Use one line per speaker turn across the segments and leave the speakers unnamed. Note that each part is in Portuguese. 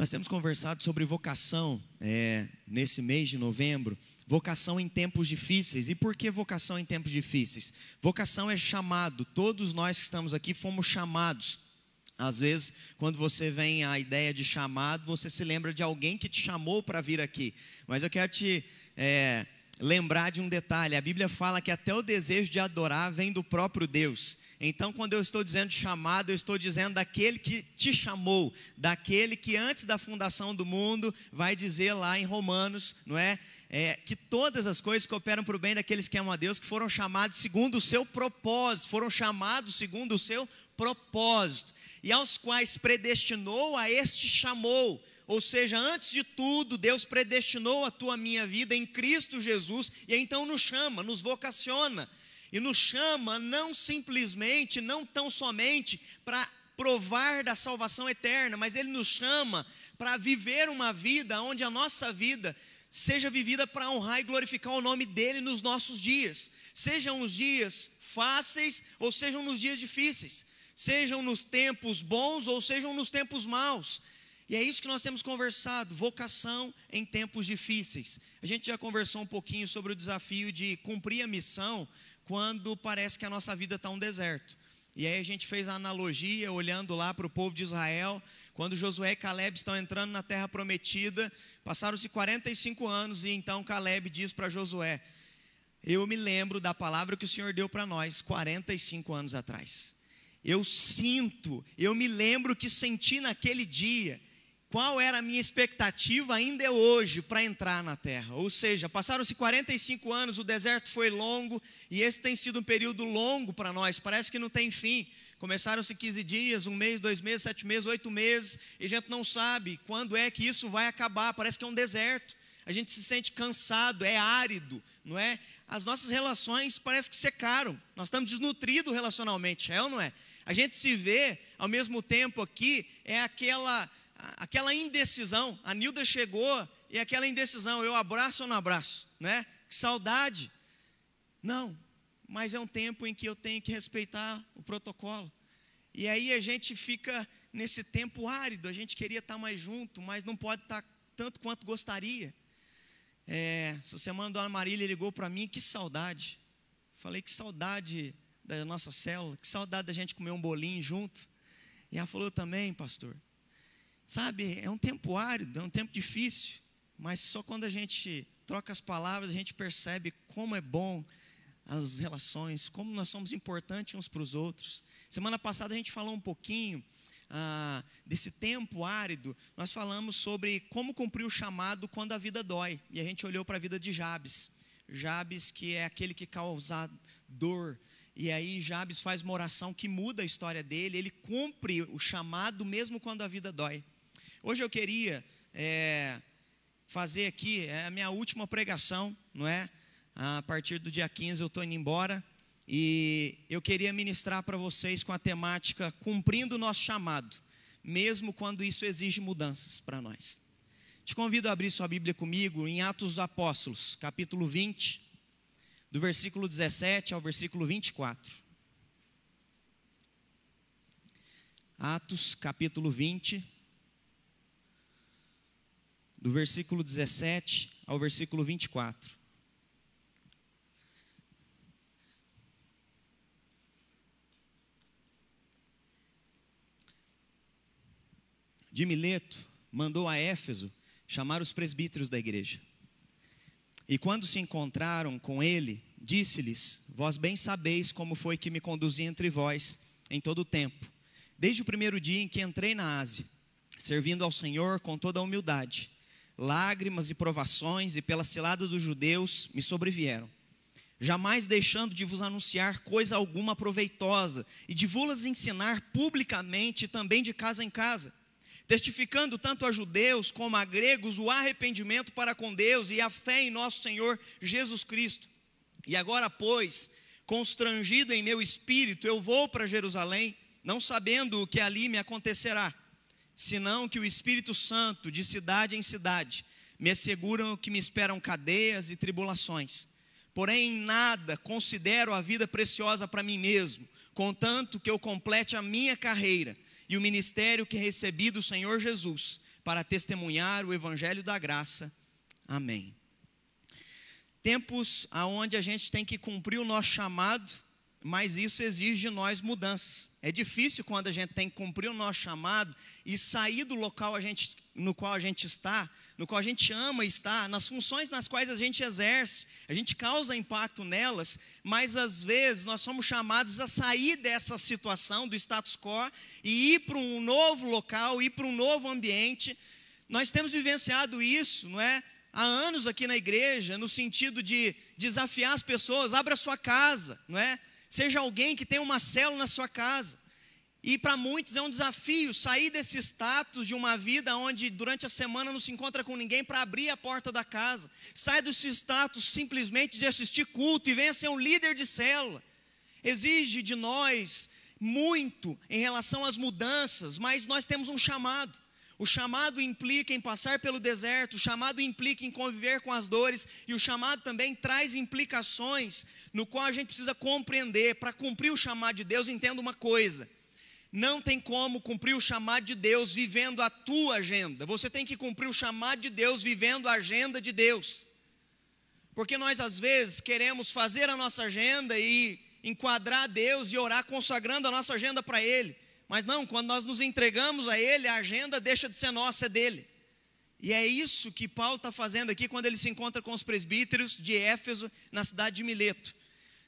Nós temos conversado sobre vocação é, nesse mês de novembro, vocação em tempos difíceis. E por que vocação em tempos difíceis? Vocação é chamado, todos nós que estamos aqui fomos chamados. Às vezes, quando você vem a ideia de chamado, você se lembra de alguém que te chamou para vir aqui. Mas eu quero te é, lembrar de um detalhe: a Bíblia fala que até o desejo de adorar vem do próprio Deus. Então, quando eu estou dizendo chamado, eu estou dizendo daquele que te chamou, daquele que antes da fundação do mundo vai dizer lá em Romanos, não é? é que todas as coisas cooperam para o bem daqueles que amam a Deus, que foram chamados segundo o seu propósito, foram chamados segundo o seu propósito, e aos quais predestinou, a este chamou. Ou seja, antes de tudo, Deus predestinou a tua minha vida em Cristo Jesus, e então nos chama, nos vocaciona e nos chama não simplesmente, não tão somente para provar da salvação eterna, mas Ele nos chama para viver uma vida onde a nossa vida seja vivida para honrar e glorificar o nome dEle nos nossos dias, sejam os dias fáceis ou sejam nos dias difíceis, sejam nos tempos bons ou sejam nos tempos maus. E é isso que nós temos conversado, vocação em tempos difíceis. A gente já conversou um pouquinho sobre o desafio de cumprir a missão quando parece que a nossa vida está um deserto. E aí a gente fez a analogia, olhando lá para o povo de Israel, quando Josué e Caleb estão entrando na terra prometida, passaram-se 45 anos, e então Caleb diz para Josué: Eu me lembro da palavra que o Senhor deu para nós 45 anos atrás. Eu sinto, eu me lembro que senti naquele dia qual era a minha expectativa ainda é hoje para entrar na terra. Ou seja, passaram-se 45 anos, o deserto foi longo e esse tem sido um período longo para nós, parece que não tem fim. Começaram-se 15 dias, um mês, dois meses, sete meses, oito meses, e a gente não sabe quando é que isso vai acabar, parece que é um deserto. A gente se sente cansado, é árido, não é? As nossas relações parece que secaram, nós estamos desnutridos relacionalmente, é ou não é? A gente se vê, ao mesmo tempo aqui, é aquela aquela indecisão. A Nilda chegou e aquela indecisão, eu abraço ou não abraço, né? Que saudade. Não, mas é um tempo em que eu tenho que respeitar o protocolo. E aí a gente fica nesse tempo árido, a gente queria estar mais junto, mas não pode estar tanto quanto gostaria. É, essa semana a dona Marília ligou para mim, que saudade. Falei, que saudade da nossa célula, que saudade da gente comer um bolinho junto. E ela falou também, pastor, Sabe, é um tempo árido, é um tempo difícil, mas só quando a gente troca as palavras, a gente percebe como é bom as relações, como nós somos importantes uns para os outros. Semana passada a gente falou um pouquinho ah, desse tempo árido, nós falamos sobre como cumprir o chamado quando a vida dói, e a gente olhou para a vida de Jabes. Jabes, que é aquele que causa dor, e aí Jabes faz uma oração que muda a história dele, ele cumpre o chamado mesmo quando a vida dói. Hoje eu queria é, fazer aqui é a minha última pregação, não é? A partir do dia 15 eu estou indo embora e eu queria ministrar para vocês com a temática cumprindo o nosso chamado, mesmo quando isso exige mudanças para nós. Te convido a abrir sua Bíblia comigo em Atos dos Apóstolos, capítulo 20, do versículo 17 ao versículo 24. Atos, capítulo 20, do versículo 17 ao versículo 24. De Mileto mandou a Éfeso chamar os presbíteros da igreja. E quando se encontraram com ele, disse-lhes: Vós bem sabeis como foi que me conduzi entre vós em todo o tempo, desde o primeiro dia em que entrei na Ásia, servindo ao Senhor com toda a humildade lágrimas e provações e pela cilada dos judeus me sobrevieram. Jamais deixando de vos anunciar coisa alguma proveitosa e de vos ensinar publicamente também de casa em casa, testificando tanto a judeus como a gregos o arrependimento para com Deus e a fé em nosso Senhor Jesus Cristo. E agora, pois, constrangido em meu espírito, eu vou para Jerusalém, não sabendo o que ali me acontecerá senão que o Espírito Santo, de cidade em cidade, me asseguram que me esperam cadeias e tribulações. Porém, em nada considero a vida preciosa para mim mesmo, contanto que eu complete a minha carreira e o ministério que recebi do Senhor Jesus, para testemunhar o evangelho da graça. Amém. Tempos aonde a gente tem que cumprir o nosso chamado, mas isso exige de nós mudanças. É difícil quando a gente tem que cumprir o nosso chamado e sair do local a gente, no qual a gente está, no qual a gente ama estar, nas funções nas quais a gente exerce, a gente causa impacto nelas, mas às vezes nós somos chamados a sair dessa situação, do status quo, e ir para um novo local, ir para um novo ambiente. Nós temos vivenciado isso, não é? há anos aqui na igreja, no sentido de desafiar as pessoas, abra sua casa, não é? Seja alguém que tem uma célula na sua casa. E para muitos é um desafio sair desse status de uma vida onde durante a semana não se encontra com ninguém para abrir a porta da casa. Sai desse status simplesmente de assistir culto e venha ser um líder de célula. Exige de nós muito em relação às mudanças, mas nós temos um chamado. O chamado implica em passar pelo deserto, o chamado implica em conviver com as dores, e o chamado também traz implicações no qual a gente precisa compreender. Para cumprir o chamado de Deus, entenda uma coisa: não tem como cumprir o chamado de Deus vivendo a tua agenda. Você tem que cumprir o chamado de Deus vivendo a agenda de Deus. Porque nós às vezes queremos fazer a nossa agenda e enquadrar Deus e orar consagrando a nossa agenda para Ele. Mas não, quando nós nos entregamos a Ele, a agenda deixa de ser nossa, é dele. E é isso que Paulo está fazendo aqui quando ele se encontra com os presbíteros de Éfeso, na cidade de Mileto.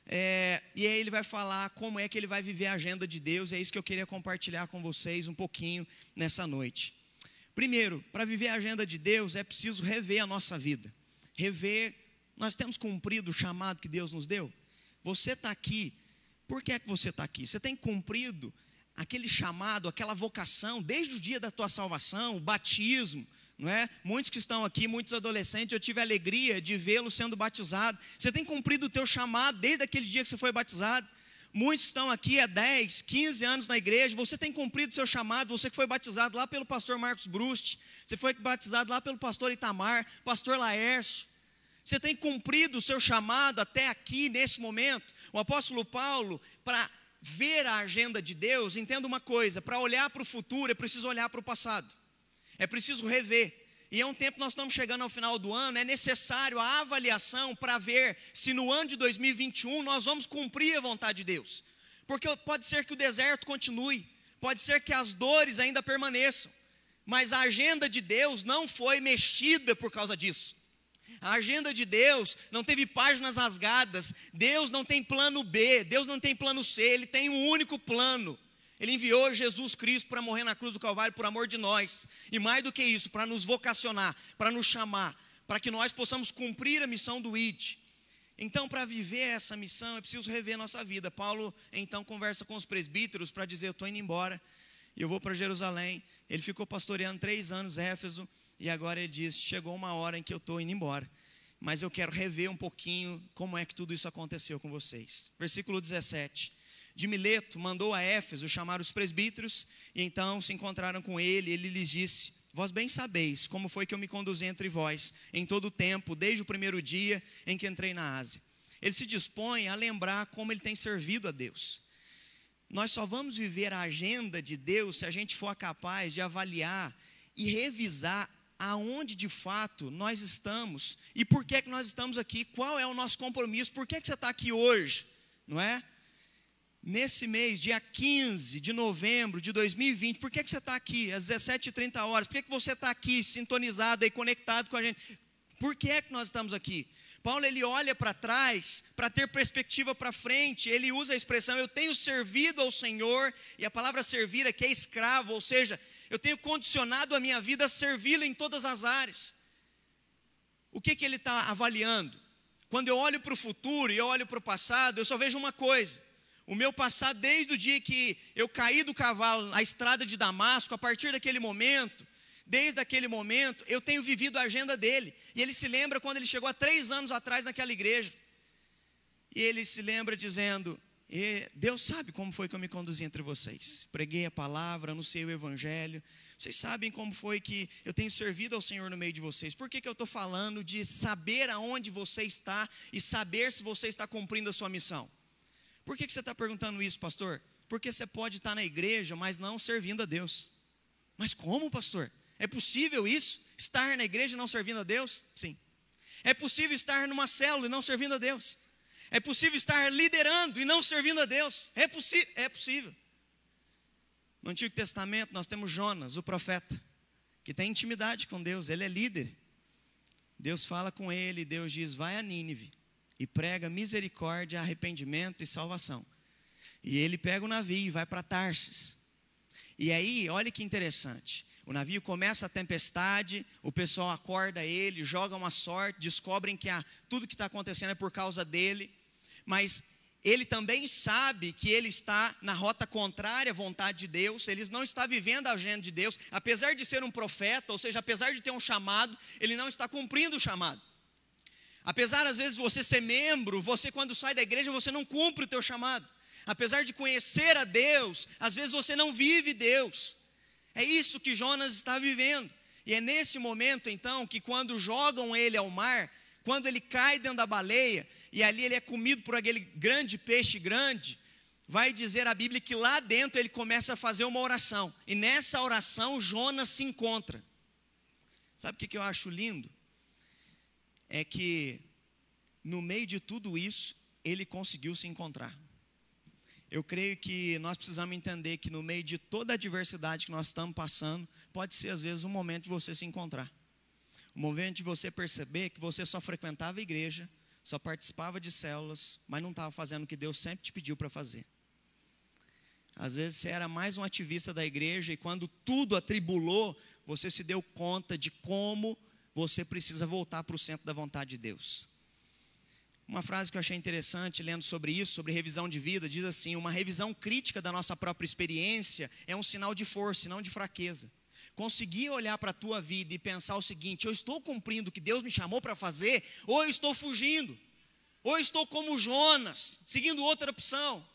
É, e aí ele vai falar como é que ele vai viver a agenda de Deus, é isso que eu queria compartilhar com vocês um pouquinho nessa noite. Primeiro, para viver a agenda de Deus é preciso rever a nossa vida. Rever, nós temos cumprido o chamado que Deus nos deu? Você está aqui, por que é que você está aqui? Você tem cumprido aquele chamado, aquela vocação, desde o dia da tua salvação, o batismo, não é? Muitos que estão aqui, muitos adolescentes, eu tive a alegria de vê-lo sendo batizado. Você tem cumprido o teu chamado desde aquele dia que você foi batizado. Muitos estão aqui há 10, 15 anos na igreja, você tem cumprido o seu chamado, você que foi batizado lá pelo pastor Marcos Brust, você foi batizado lá pelo pastor Itamar, pastor Laércio. Você tem cumprido o seu chamado até aqui, nesse momento. O apóstolo Paulo, para ver a agenda de Deus, entenda uma coisa: para olhar para o futuro é preciso olhar para o passado, é preciso rever. E é um tempo nós estamos chegando ao final do ano, é necessário a avaliação para ver se no ano de 2021 nós vamos cumprir a vontade de Deus. Porque pode ser que o deserto continue, pode ser que as dores ainda permaneçam, mas a agenda de Deus não foi mexida por causa disso. A agenda de Deus não teve páginas rasgadas. Deus não tem plano B, Deus não tem plano C, ele tem um único plano. Ele enviou Jesus Cristo para morrer na cruz do Calvário por amor de nós. E mais do que isso, para nos vocacionar, para nos chamar, para que nós possamos cumprir a missão do ID. Então, para viver essa missão, é preciso rever nossa vida. Paulo então conversa com os presbíteros para dizer: Eu estou indo embora, e eu vou para Jerusalém. Ele ficou pastoreando três anos Éfeso. E agora ele diz: chegou uma hora em que eu estou indo embora, mas eu quero rever um pouquinho como é que tudo isso aconteceu com vocês. Versículo 17. De Mileto mandou a Éfeso chamar os presbíteros, e então se encontraram com ele. Ele lhes disse: Vós bem sabeis como foi que eu me conduzi entre vós em todo o tempo, desde o primeiro dia em que entrei na Ásia. Ele se dispõe a lembrar como ele tem servido a Deus. Nós só vamos viver a agenda de Deus se a gente for capaz de avaliar e revisar aonde de fato nós estamos e por que, que nós estamos aqui, qual é o nosso compromisso, por que, que você está aqui hoje, não é? Nesse mês, dia 15 de novembro de 2020, por que, que você está aqui às 17h30 horas? Por que, que você está aqui sintonizado e conectado com a gente? Por que é que nós estamos aqui? Paulo ele olha para trás para ter perspectiva para frente. Ele usa a expressão eu tenho servido ao Senhor e a palavra servir aqui é escravo, ou seja, eu tenho condicionado a minha vida a servi-lo em todas as áreas. O que, que ele está avaliando? Quando eu olho para o futuro e eu olho para o passado, eu só vejo uma coisa. O meu passado, desde o dia que eu caí do cavalo na estrada de Damasco, a partir daquele momento, desde aquele momento, eu tenho vivido a agenda dele. E ele se lembra quando ele chegou há três anos atrás naquela igreja. E ele se lembra dizendo: e Deus sabe como foi que eu me conduzi entre vocês. Preguei a palavra, anunciei o evangelho. Vocês sabem como foi que eu tenho servido ao Senhor no meio de vocês. Por que, que eu estou falando de saber aonde você está e saber se você está cumprindo a sua missão? Por que, que você está perguntando isso, pastor? Porque você pode estar na igreja, mas não servindo a Deus. Mas como, pastor? É possível isso? Estar na igreja e não servindo a Deus? Sim. É possível estar numa célula e não servindo a Deus? É possível estar liderando e não servindo a Deus? É, é possível. No Antigo Testamento nós temos Jonas, o profeta, que tem intimidade com Deus, ele é líder. Deus fala com ele, Deus diz: vai a Nínive e prega misericórdia, arrependimento e salvação. E ele pega o navio e vai para Tarsis. E aí, olha que interessante. O navio começa a tempestade, o pessoal acorda ele, joga uma sorte, descobrem que ah, tudo que está acontecendo é por causa dele. Mas ele também sabe que ele está na rota contrária à vontade de Deus, ele não está vivendo a agenda de Deus, apesar de ser um profeta, ou seja, apesar de ter um chamado, ele não está cumprindo o chamado. Apesar às vezes você ser membro, você quando sai da igreja você não cumpre o teu chamado. Apesar de conhecer a Deus, às vezes você não vive Deus. É isso que Jonas está vivendo. E é nesse momento então que quando jogam ele ao mar, quando ele cai dentro da baleia, e ali ele é comido por aquele grande peixe grande, vai dizer a Bíblia que lá dentro ele começa a fazer uma oração. E nessa oração Jonas se encontra. Sabe o que eu acho lindo? É que no meio de tudo isso, ele conseguiu se encontrar. Eu creio que nós precisamos entender que no meio de toda a adversidade que nós estamos passando, pode ser às vezes um momento de você se encontrar. Um momento de você perceber que você só frequentava a igreja, só participava de células, mas não estava fazendo o que Deus sempre te pediu para fazer. Às vezes você era mais um ativista da igreja e quando tudo atribulou, você se deu conta de como você precisa voltar para o centro da vontade de Deus. Uma frase que eu achei interessante lendo sobre isso, sobre revisão de vida, diz assim: uma revisão crítica da nossa própria experiência é um sinal de força, não de fraqueza. Conseguir olhar para a tua vida e pensar o seguinte: eu estou cumprindo o que Deus me chamou para fazer, ou eu estou fugindo, ou eu estou como Jonas, seguindo outra opção.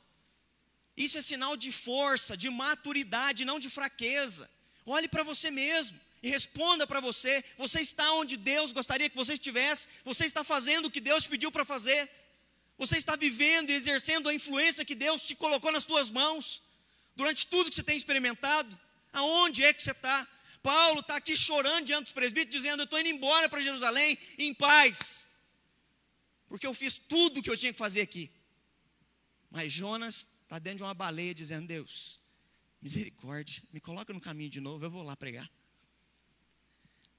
Isso é sinal de força, de maturidade, não de fraqueza. Olhe para você mesmo e responda para você: você está onde Deus gostaria que você estivesse? Você está fazendo o que Deus pediu para fazer? Você está vivendo e exercendo a influência que Deus te colocou nas tuas mãos durante tudo que você tem experimentado? Aonde é que você está? Paulo está aqui chorando diante dos presbíteros, dizendo: Eu estou indo embora para Jerusalém em paz, porque eu fiz tudo o que eu tinha que fazer aqui. Mas Jonas está dentro de uma baleia, dizendo: Deus, misericórdia, me coloca no caminho de novo, eu vou lá pregar.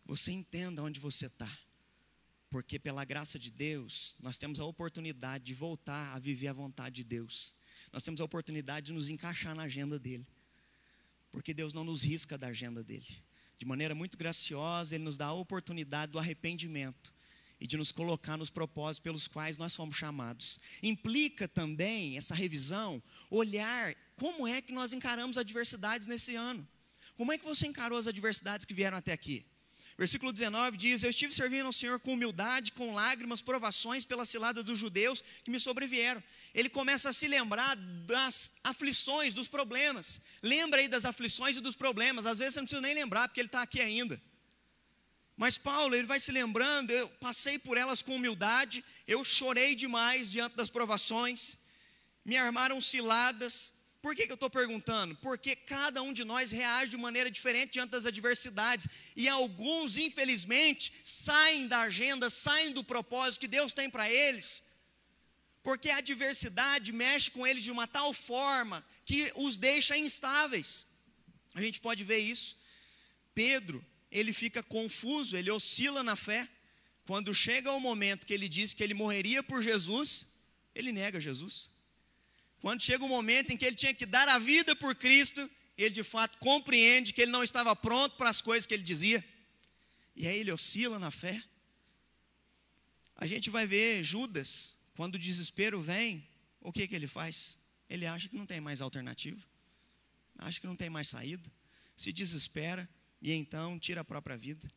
Você entenda onde você está, porque pela graça de Deus, nós temos a oportunidade de voltar a viver a vontade de Deus, nós temos a oportunidade de nos encaixar na agenda dEle porque Deus não nos risca da agenda dele. De maneira muito graciosa, Ele nos dá a oportunidade do arrependimento e de nos colocar nos propósitos pelos quais nós fomos chamados. Implica também essa revisão olhar como é que nós encaramos adversidades nesse ano. Como é que você encarou as adversidades que vieram até aqui? Versículo 19 diz: Eu estive servindo ao Senhor com humildade, com lágrimas, provações pela cilada dos judeus que me sobrevieram. Ele começa a se lembrar das aflições, dos problemas. Lembra aí das aflições e dos problemas. Às vezes você não precisa nem lembrar, porque ele está aqui ainda. Mas Paulo, ele vai se lembrando, eu passei por elas com humildade, eu chorei demais diante das provações, me armaram ciladas, por que, que eu estou perguntando? Porque cada um de nós reage de maneira diferente diante das adversidades. E alguns, infelizmente, saem da agenda, saem do propósito que Deus tem para eles. Porque a adversidade mexe com eles de uma tal forma que os deixa instáveis. A gente pode ver isso. Pedro, ele fica confuso, ele oscila na fé. Quando chega o momento que ele diz que ele morreria por Jesus, ele nega Jesus. Quando chega o momento em que ele tinha que dar a vida por Cristo, ele de fato compreende que ele não estava pronto para as coisas que ele dizia. E aí ele oscila na fé. A gente vai ver Judas, quando o desespero vem, o que, que ele faz? Ele acha que não tem mais alternativa, acha que não tem mais saída, se desespera e então tira a própria vida.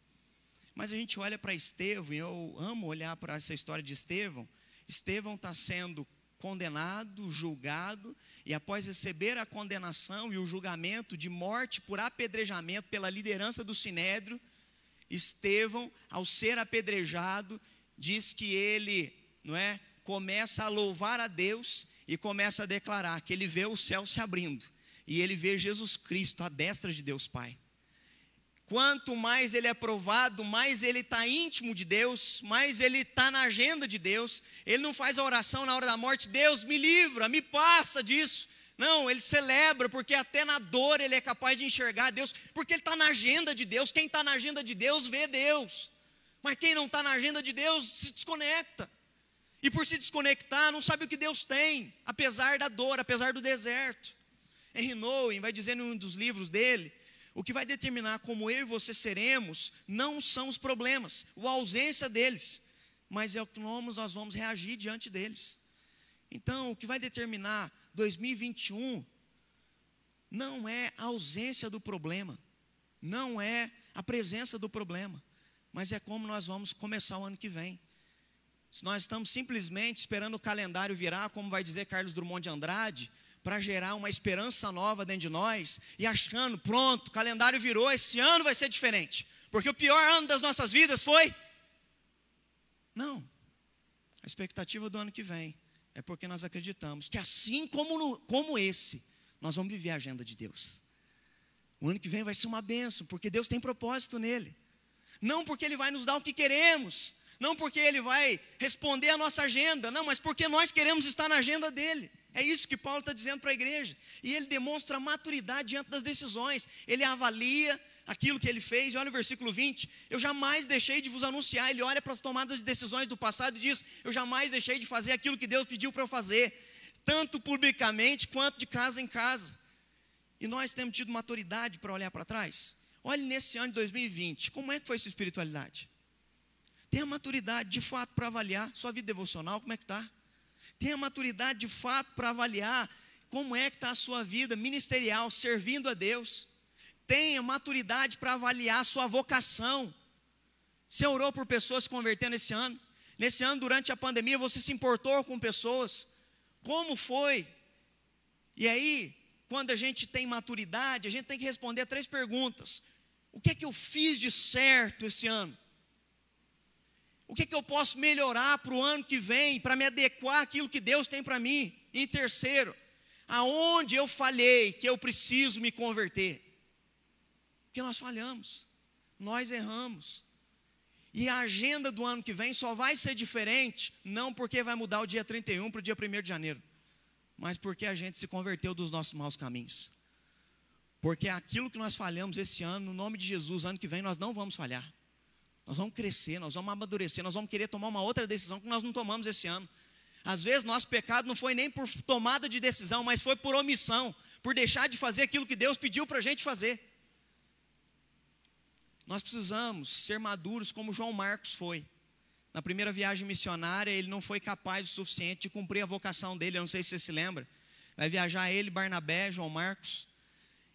Mas a gente olha para Estevão, e eu amo olhar para essa história de Estevão. Estevão está sendo condenado, julgado, e após receber a condenação e o julgamento de morte por apedrejamento pela liderança do sinédrio, Estevão, ao ser apedrejado, diz que ele, não é, começa a louvar a Deus e começa a declarar que ele vê o céu se abrindo e ele vê Jesus Cristo à destra de Deus Pai. Quanto mais ele é provado, mais ele está íntimo de Deus, mais ele está na agenda de Deus. Ele não faz a oração na hora da morte, Deus me livra, me passa disso. Não, ele celebra, porque até na dor ele é capaz de enxergar Deus, porque ele está na agenda de Deus. Quem está na agenda de Deus vê Deus, mas quem não está na agenda de Deus se desconecta. E por se desconectar, não sabe o que Deus tem, apesar da dor, apesar do deserto. Henry Nouwen vai dizer em um dos livros dele o que vai determinar como eu e você seremos não são os problemas, ou a ausência deles, mas é como nós vamos reagir diante deles. Então, o que vai determinar 2021 não é a ausência do problema, não é a presença do problema, mas é como nós vamos começar o ano que vem. Se nós estamos simplesmente esperando o calendário virar, como vai dizer Carlos Drummond de Andrade, para gerar uma esperança nova dentro de nós e achando, pronto, o calendário virou, esse ano vai ser diferente, porque o pior ano das nossas vidas foi. Não, a expectativa do ano que vem é porque nós acreditamos que assim como, no, como esse, nós vamos viver a agenda de Deus. O ano que vem vai ser uma benção, porque Deus tem propósito nele. Não porque Ele vai nos dar o que queremos, não porque Ele vai responder a nossa agenda, não, mas porque nós queremos estar na agenda dele. É isso que Paulo está dizendo para a igreja. E ele demonstra maturidade diante das decisões. Ele avalia aquilo que ele fez. E olha o versículo 20: Eu jamais deixei de vos anunciar. Ele olha para as tomadas de decisões do passado e diz: Eu jamais deixei de fazer aquilo que Deus pediu para eu fazer, tanto publicamente quanto de casa em casa. E nós temos tido maturidade para olhar para trás. Olhe nesse ano de 2020, como é que foi sua espiritualidade? Tenha maturidade de fato para avaliar sua vida devocional, como é que está? tenha maturidade de fato para avaliar como é que está a sua vida ministerial, servindo a Deus. Tenha maturidade para avaliar a sua vocação. Você orou por pessoas se convertendo esse ano? Nesse ano, durante a pandemia, você se importou com pessoas? Como foi? E aí, quando a gente tem maturidade, a gente tem que responder três perguntas: O que é que eu fiz de certo esse ano? O que, que eu posso melhorar para o ano que vem, para me adequar àquilo que Deus tem para mim? Em terceiro, aonde eu falhei que eu preciso me converter? Porque nós falhamos, nós erramos. E a agenda do ano que vem só vai ser diferente, não porque vai mudar o dia 31 para o dia 1 de janeiro, mas porque a gente se converteu dos nossos maus caminhos. Porque aquilo que nós falhamos esse ano, no nome de Jesus, ano que vem nós não vamos falhar. Nós vamos crescer, nós vamos amadurecer, nós vamos querer tomar uma outra decisão que nós não tomamos esse ano. Às vezes nosso pecado não foi nem por tomada de decisão, mas foi por omissão, por deixar de fazer aquilo que Deus pediu para a gente fazer. Nós precisamos ser maduros como João Marcos foi. Na primeira viagem missionária, ele não foi capaz o suficiente de cumprir a vocação dele, eu não sei se você se lembra. Vai viajar ele, Barnabé, João Marcos.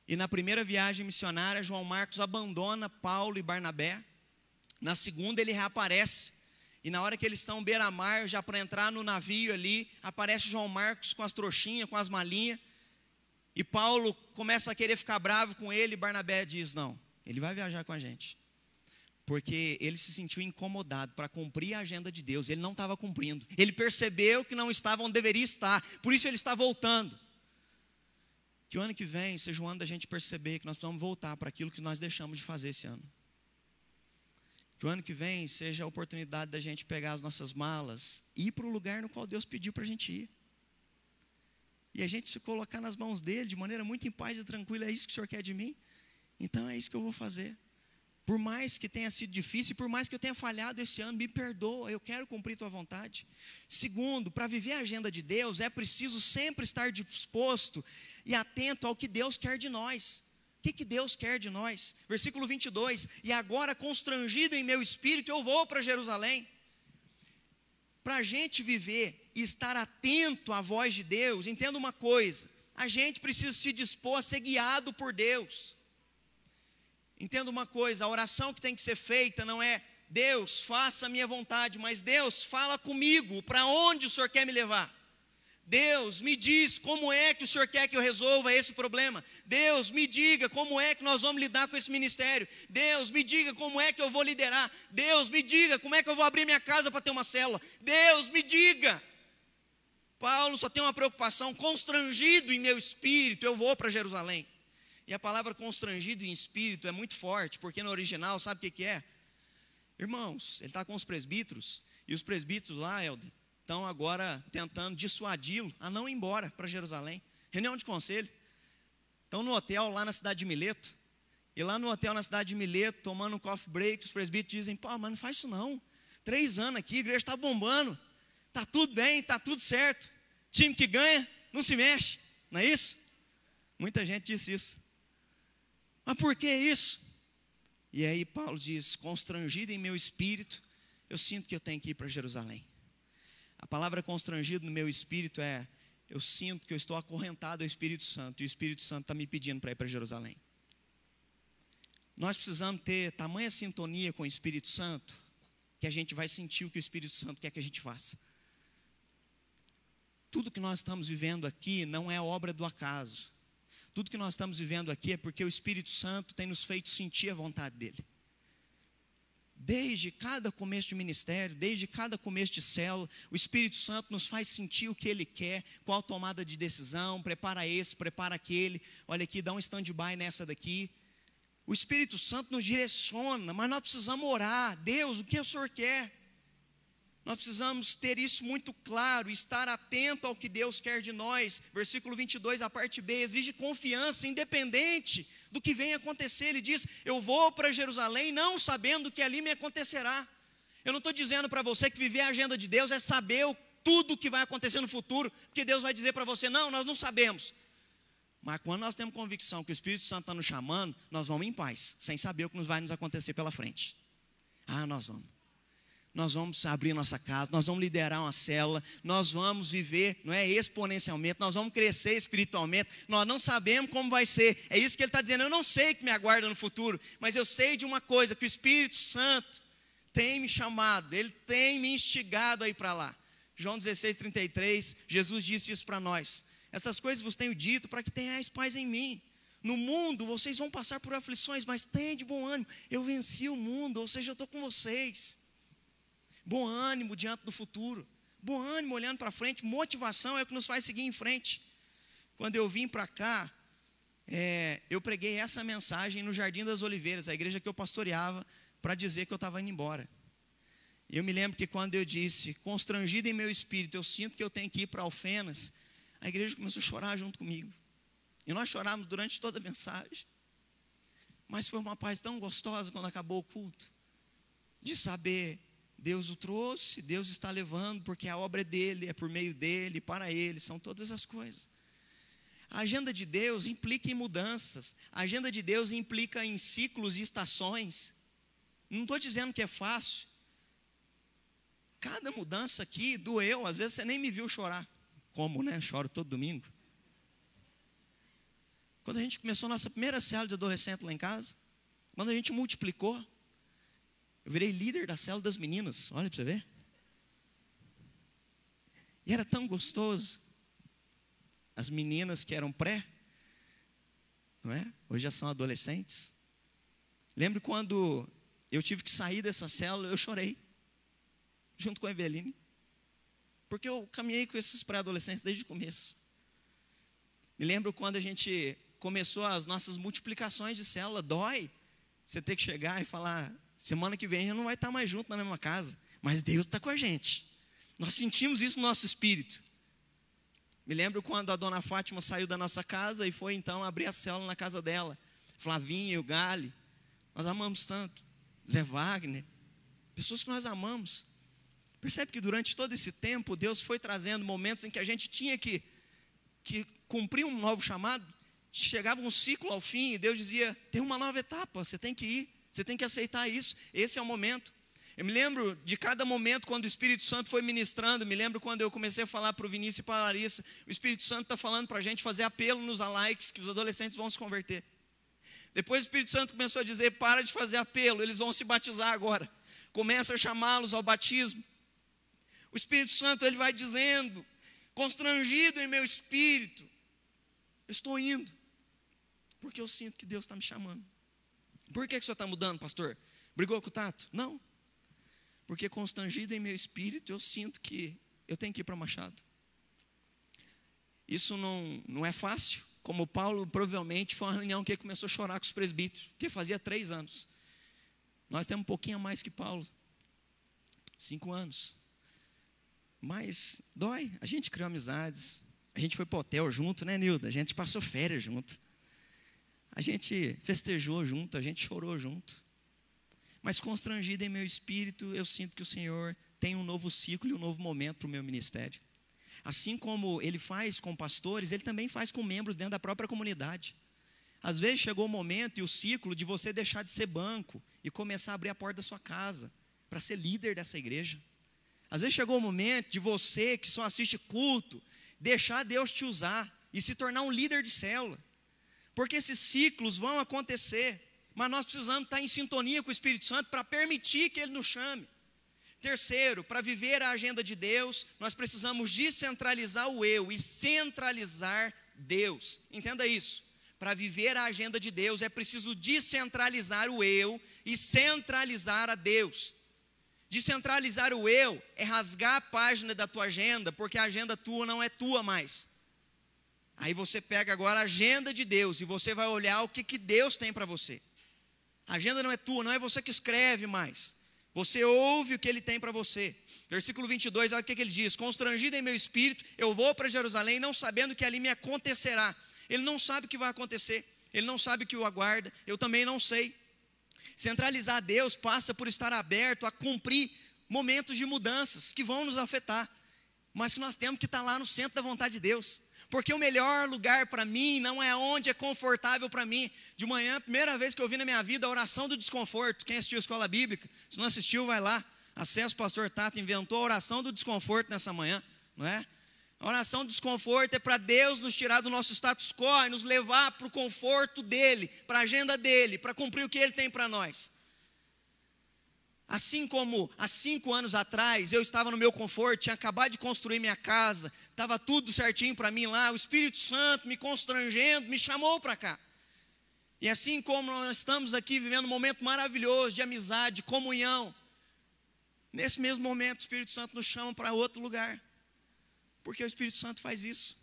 E na primeira viagem missionária, João Marcos abandona Paulo e Barnabé na segunda ele reaparece. E na hora que eles estão beira-mar, já para entrar no navio ali, aparece João Marcos com as trouxinhas, com as malinhas. E Paulo começa a querer ficar bravo com ele. E Barnabé diz: Não, ele vai viajar com a gente. Porque ele se sentiu incomodado para cumprir a agenda de Deus. Ele não estava cumprindo. Ele percebeu que não estava onde deveria estar. Por isso ele está voltando. Que o ano que vem seja o ano da gente perceber que nós precisamos voltar para aquilo que nós deixamos de fazer esse ano. Que o ano que vem seja a oportunidade da gente pegar as nossas malas e ir para o lugar no qual Deus pediu para a gente ir. E a gente se colocar nas mãos dele de maneira muito em paz e tranquila. É isso que o Senhor quer de mim? Então é isso que eu vou fazer. Por mais que tenha sido difícil, por mais que eu tenha falhado esse ano, me perdoa, eu quero cumprir tua vontade. Segundo, para viver a agenda de Deus, é preciso sempre estar disposto e atento ao que Deus quer de nós que, que Deus quer de nós? Versículo 22: E agora, constrangido em meu espírito, eu vou para Jerusalém. Para a gente viver e estar atento à voz de Deus, entenda uma coisa: a gente precisa se dispor a ser guiado por Deus. Entenda uma coisa: a oração que tem que ser feita não é Deus, faça a minha vontade, mas Deus, fala comigo, para onde o Senhor quer me levar? Deus, me diz como é que o Senhor quer que eu resolva esse problema. Deus, me diga como é que nós vamos lidar com esse ministério. Deus, me diga como é que eu vou liderar. Deus, me diga como é que eu vou abrir minha casa para ter uma célula. Deus, me diga. Paulo só tem uma preocupação, constrangido em meu espírito, eu vou para Jerusalém. E a palavra constrangido em espírito é muito forte, porque no original, sabe o que, que é? Irmãos, ele está com os presbíteros, e os presbíteros lá, Helder, estão agora tentando dissuadi-lo a não ir embora para Jerusalém. Reunião de conselho. Estão no hotel lá na cidade de Mileto. E lá no hotel na cidade de Mileto, tomando um coffee break, os presbíteros dizem: pô, mas não faz isso não. Três anos aqui, a igreja está bombando. Está tudo bem, está tudo certo. Time que ganha, não se mexe. Não é isso? Muita gente disse isso. Mas por que isso? E aí Paulo diz: constrangido em meu espírito, eu sinto que eu tenho que ir para Jerusalém. A palavra constrangido no meu espírito é: eu sinto que eu estou acorrentado ao Espírito Santo, e o Espírito Santo está me pedindo para ir para Jerusalém. Nós precisamos ter tamanha sintonia com o Espírito Santo, que a gente vai sentir o que o Espírito Santo quer que a gente faça. Tudo que nós estamos vivendo aqui não é obra do acaso. Tudo que nós estamos vivendo aqui é porque o Espírito Santo tem nos feito sentir a vontade dele. Desde cada começo de ministério, desde cada começo de célula, o Espírito Santo nos faz sentir o que Ele quer, qual tomada de decisão, prepara esse, prepara aquele, olha aqui, dá um stand-by nessa daqui. O Espírito Santo nos direciona, mas nós precisamos orar. Deus, o que o Senhor quer? Nós precisamos ter isso muito claro, estar atento ao que Deus quer de nós. Versículo 22, a parte B, exige confiança, independente do que venha acontecer. Ele diz: Eu vou para Jerusalém não sabendo o que ali me acontecerá. Eu não estou dizendo para você que viver a agenda de Deus é saber tudo o que vai acontecer no futuro, porque Deus vai dizer para você: Não, nós não sabemos. Mas quando nós temos convicção que o Espírito Santo está nos chamando, nós vamos em paz, sem saber o que nos vai nos acontecer pela frente. Ah, nós vamos nós vamos abrir nossa casa, nós vamos liderar uma célula, nós vamos viver, não é exponencialmente, nós vamos crescer espiritualmente, nós não sabemos como vai ser, é isso que ele está dizendo, eu não sei o que me aguarda no futuro, mas eu sei de uma coisa, que o Espírito Santo tem me chamado, ele tem me instigado a ir para lá. João 16, 33, Jesus disse isso para nós, essas coisas vos tenho dito para que tenhais paz em mim, no mundo vocês vão passar por aflições, mas tenham de bom ânimo, eu venci o mundo, ou seja, eu estou com vocês bom ânimo diante do futuro, bom ânimo olhando para frente, motivação é o que nos faz seguir em frente. Quando eu vim para cá, é, eu preguei essa mensagem no Jardim das Oliveiras, a igreja que eu pastoreava, para dizer que eu estava indo embora. Eu me lembro que quando eu disse, constrangido em meu espírito, eu sinto que eu tenho que ir para Alfenas, a igreja começou a chorar junto comigo. E nós choramos durante toda a mensagem. Mas foi uma paz tão gostosa quando acabou o culto, de saber Deus o trouxe, Deus está levando, porque a obra é dele, é por meio dele, para ele, são todas as coisas. A agenda de Deus implica em mudanças, a agenda de Deus implica em ciclos e estações. Não estou dizendo que é fácil. Cada mudança aqui doeu, às vezes você nem me viu chorar. Como, né? Choro todo domingo. Quando a gente começou a nossa primeira célula de adolescente lá em casa, quando a gente multiplicou, eu virei líder da célula das meninas, olha para você ver. E era tão gostoso. As meninas que eram pré, não é? Hoje já são adolescentes. Lembro quando eu tive que sair dessa célula, eu chorei, junto com a Eveline, porque eu caminhei com esses pré-adolescentes desde o começo. Me lembro quando a gente começou as nossas multiplicações de célula, dói você ter que chegar e falar: Semana que vem a gente não vai estar mais junto na mesma casa, mas Deus está com a gente. Nós sentimos isso no nosso espírito. Me lembro quando a dona Fátima saiu da nossa casa e foi então abrir a célula na casa dela. Flavinha e o Gale, nós amamos tanto. Zé Wagner, pessoas que nós amamos. Percebe que durante todo esse tempo Deus foi trazendo momentos em que a gente tinha que, que cumprir um novo chamado. Chegava um ciclo ao fim e Deus dizia: tem uma nova etapa, você tem que ir. Você tem que aceitar isso. Esse é o momento. Eu me lembro de cada momento quando o Espírito Santo foi ministrando. Me lembro quando eu comecei a falar para o Vinícius e para a Larissa. O Espírito Santo está falando para a gente fazer apelo nos alikes que os adolescentes vão se converter. Depois o Espírito Santo começou a dizer: para de fazer apelo, eles vão se batizar agora. Começa a chamá-los ao batismo. O Espírito Santo ele vai dizendo, constrangido em meu espírito, estou indo, porque eu sinto que Deus está me chamando. Por que, que o senhor está mudando, pastor? Brigou com o Tato? Não. Porque constrangido em meu espírito, eu sinto que eu tenho que ir para Machado. Isso não, não é fácil, como Paulo, provavelmente foi uma reunião que ele começou a chorar com os presbíteros, porque fazia três anos. Nós temos um pouquinho a mais que Paulo, cinco anos. Mas dói, a gente criou amizades, a gente foi para hotel junto, né, Nilda? A gente passou férias junto. A gente festejou junto, a gente chorou junto. Mas constrangido em meu espírito, eu sinto que o Senhor tem um novo ciclo e um novo momento para o meu ministério. Assim como ele faz com pastores, ele também faz com membros dentro da própria comunidade. Às vezes chegou o momento e o ciclo de você deixar de ser banco e começar a abrir a porta da sua casa para ser líder dessa igreja. Às vezes chegou o momento de você que só assiste culto, deixar Deus te usar e se tornar um líder de célula. Porque esses ciclos vão acontecer, mas nós precisamos estar em sintonia com o Espírito Santo para permitir que ele nos chame. Terceiro, para viver a agenda de Deus, nós precisamos descentralizar o eu e centralizar Deus. Entenda isso. Para viver a agenda de Deus é preciso descentralizar o eu e centralizar a Deus. Descentralizar o eu é rasgar a página da tua agenda, porque a agenda tua não é tua mais. Aí você pega agora a agenda de Deus e você vai olhar o que, que Deus tem para você. A agenda não é tua, não é você que escreve mais. Você ouve o que ele tem para você. Versículo 22, olha o que, que ele diz: Constrangido em meu espírito, eu vou para Jerusalém, não sabendo que ali me acontecerá. Ele não sabe o que vai acontecer, ele não sabe o que o aguarda, eu também não sei. Centralizar Deus passa por estar aberto a cumprir momentos de mudanças que vão nos afetar, mas que nós temos que estar lá no centro da vontade de Deus. Porque o melhor lugar para mim não é onde é confortável para mim. De manhã, primeira vez que eu vi na minha vida a oração do desconforto. Quem assistiu a escola bíblica? Se não assistiu, vai lá. Acesso o pastor Tato inventou a oração do desconforto nessa manhã, não é? A oração do desconforto é para Deus nos tirar do nosso status quo e nos levar para o conforto dele, para a agenda dele, para cumprir o que ele tem para nós. Assim como há cinco anos atrás eu estava no meu conforto, tinha acabado de construir minha casa, estava tudo certinho para mim lá, o Espírito Santo me constrangendo, me chamou para cá. E assim como nós estamos aqui vivendo um momento maravilhoso de amizade, de comunhão, nesse mesmo momento o Espírito Santo nos chama para outro lugar porque o Espírito Santo faz isso.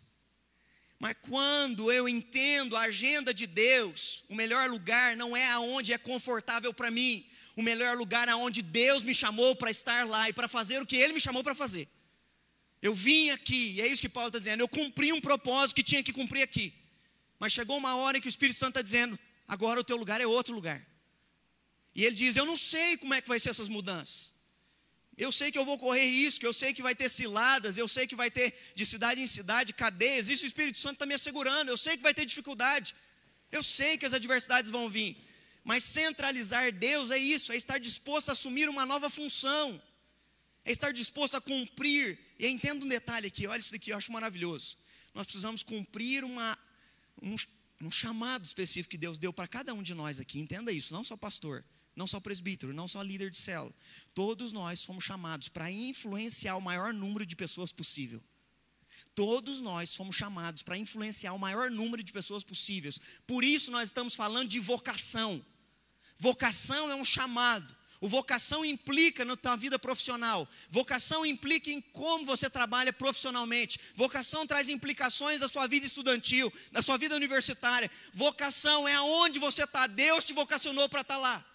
Mas quando eu entendo a agenda de Deus, o melhor lugar não é aonde é confortável para mim, o melhor lugar aonde Deus me chamou para estar lá e para fazer o que Ele me chamou para fazer. Eu vim aqui, e é isso que Paulo está dizendo, eu cumpri um propósito que tinha que cumprir aqui. Mas chegou uma hora em que o Espírito Santo está dizendo, agora o teu lugar é outro lugar. E ele diz, eu não sei como é que vai ser essas mudanças. Eu sei que eu vou correr risco, eu sei que vai ter ciladas, eu sei que vai ter de cidade em cidade cadeias, isso o Espírito Santo está me assegurando, eu sei que vai ter dificuldade, eu sei que as adversidades vão vir, mas centralizar Deus é isso, é estar disposto a assumir uma nova função, é estar disposto a cumprir, e entenda um detalhe aqui, olha isso daqui, eu acho maravilhoso, nós precisamos cumprir uma, um, um chamado específico que Deus deu para cada um de nós aqui, entenda isso, não só pastor, não só presbítero, não só líder de célula. Todos nós fomos chamados para influenciar o maior número de pessoas possível. Todos nós fomos chamados para influenciar o maior número de pessoas possíveis. Por isso nós estamos falando de vocação. Vocação é um chamado. O vocação implica na tua vida profissional. Vocação implica em como você trabalha profissionalmente. Vocação traz implicações da sua vida estudantil, da sua vida universitária. Vocação é aonde você está. Deus te vocacionou para estar tá lá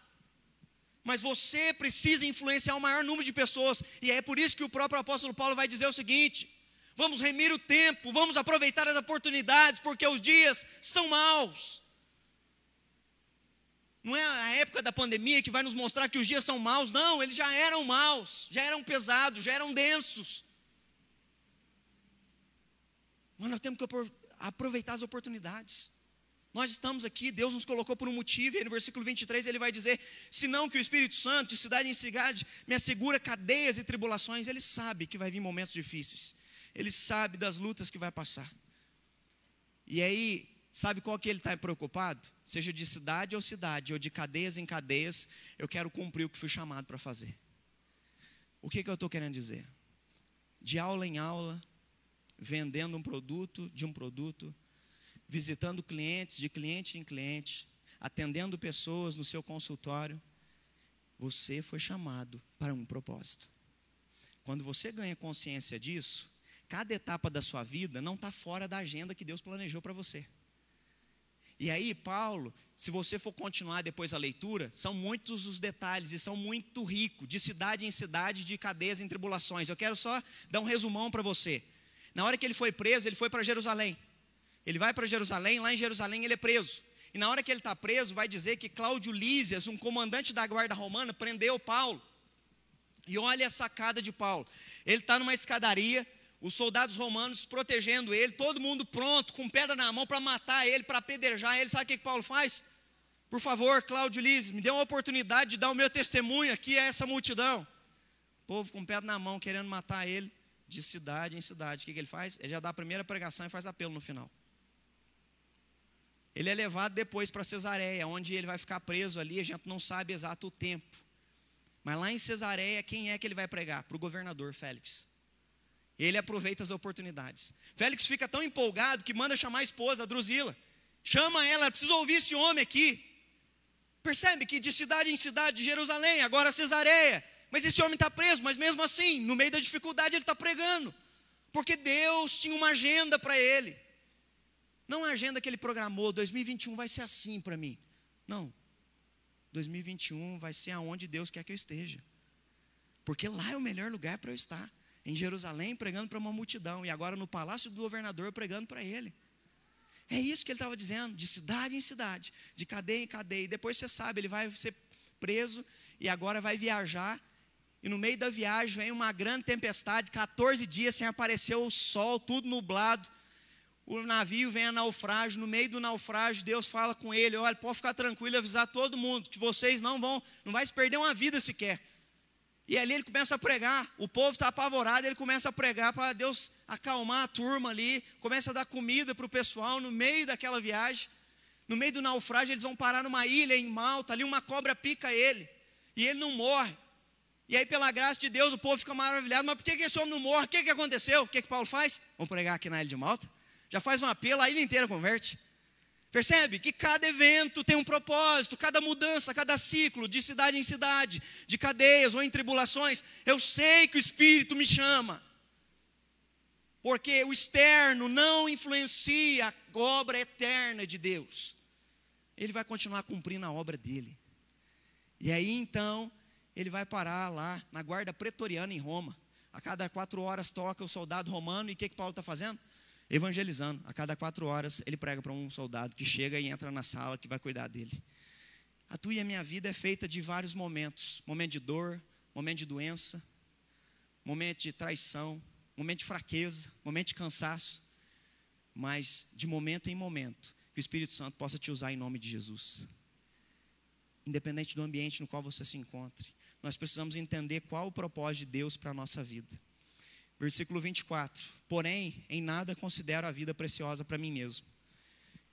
mas você precisa influenciar o maior número de pessoas, e é por isso que o próprio apóstolo Paulo vai dizer o seguinte: vamos remir o tempo, vamos aproveitar as oportunidades, porque os dias são maus. Não é a época da pandemia que vai nos mostrar que os dias são maus, não, eles já eram maus, já eram pesados, já eram densos. Mas nós temos que aproveitar as oportunidades. Nós estamos aqui, Deus nos colocou por um motivo, e no versículo 23 ele vai dizer: senão que o Espírito Santo, de cidade em cidade, me assegura cadeias e tribulações, ele sabe que vai vir momentos difíceis, ele sabe das lutas que vai passar. E aí, sabe qual que ele está preocupado? Seja de cidade ou cidade, ou de cadeias em cadeias, eu quero cumprir o que fui chamado para fazer. O que, que eu estou querendo dizer? De aula em aula, vendendo um produto, de um produto, visitando clientes, de cliente em cliente, atendendo pessoas no seu consultório, você foi chamado para um propósito. Quando você ganha consciência disso, cada etapa da sua vida não está fora da agenda que Deus planejou para você. E aí, Paulo, se você for continuar depois a leitura, são muitos os detalhes e são muito ricos, de cidade em cidade, de cadeias em tribulações. Eu quero só dar um resumão para você. Na hora que ele foi preso, ele foi para Jerusalém. Ele vai para Jerusalém, lá em Jerusalém ele é preso. E na hora que ele está preso, vai dizer que Cláudio Lísias, um comandante da guarda romana, prendeu Paulo. E olha a sacada de Paulo. Ele está numa escadaria, os soldados romanos protegendo ele, todo mundo pronto, com pedra na mão para matar ele, para apedrejar ele. Sabe o que, que Paulo faz? Por favor, Cláudio Lísias, me dê uma oportunidade de dar o meu testemunho aqui a essa multidão. O povo com pedra na mão, querendo matar ele, de cidade em cidade. O que, que ele faz? Ele já dá a primeira pregação e faz apelo no final. Ele é levado depois para Cesareia, onde ele vai ficar preso ali, a gente não sabe exato o tempo. Mas lá em Cesareia, quem é que ele vai pregar? Para o governador Félix. Ele aproveita as oportunidades. Félix fica tão empolgado que manda chamar a esposa, a Drusila. Chama ela, precisa ouvir esse homem aqui. Percebe que de cidade em cidade, de Jerusalém, agora Cesareia. Mas esse homem está preso, mas mesmo assim, no meio da dificuldade, ele está pregando. Porque Deus tinha uma agenda para ele. Não é a agenda que ele programou, 2021 vai ser assim para mim. Não. 2021 vai ser aonde Deus quer que eu esteja. Porque lá é o melhor lugar para eu estar. Em Jerusalém, pregando para uma multidão. E agora no palácio do governador, pregando para ele. É isso que ele estava dizendo, de cidade em cidade, de cadeia em cadeia. E depois você sabe, ele vai ser preso e agora vai viajar. E no meio da viagem vem uma grande tempestade, 14 dias sem aparecer o sol, tudo nublado o navio vem a naufrágio, no meio do naufrágio, Deus fala com ele: olha, pode ficar tranquilo, avisar todo mundo, que vocês não vão, não vai se perder uma vida sequer. E ali ele começa a pregar, o povo está apavorado, ele começa a pregar para Deus acalmar a turma ali, começa a dar comida para o pessoal no meio daquela viagem. No meio do naufrágio, eles vão parar numa ilha em Malta, ali uma cobra pica ele, e ele não morre. E aí, pela graça de Deus, o povo fica maravilhado, mas por que, esse homem não morre? O que, que aconteceu? O que, que Paulo faz? Vamos pregar aqui na ilha de Malta? já faz um apelo, a ilha inteira converte. Percebe que cada evento tem um propósito, cada mudança, cada ciclo, de cidade em cidade, de cadeias ou em tribulações, eu sei que o Espírito me chama, porque o externo não influencia a obra eterna de Deus, ele vai continuar cumprindo a obra dele, e aí então, ele vai parar lá na guarda pretoriana em Roma, a cada quatro horas toca o soldado romano, e o que, que Paulo está fazendo? Evangelizando. A cada quatro horas ele prega para um soldado que chega e entra na sala que vai cuidar dele. A tua e a minha vida é feita de vários momentos: momento de dor, momento de doença, momento de traição, momento de fraqueza, momento de cansaço, mas de momento em momento, que o Espírito Santo possa te usar em nome de Jesus. Independente do ambiente no qual você se encontre, nós precisamos entender qual o propósito de Deus para a nossa vida. Versículo 24. Porém, em nada considero a vida preciosa para mim mesmo.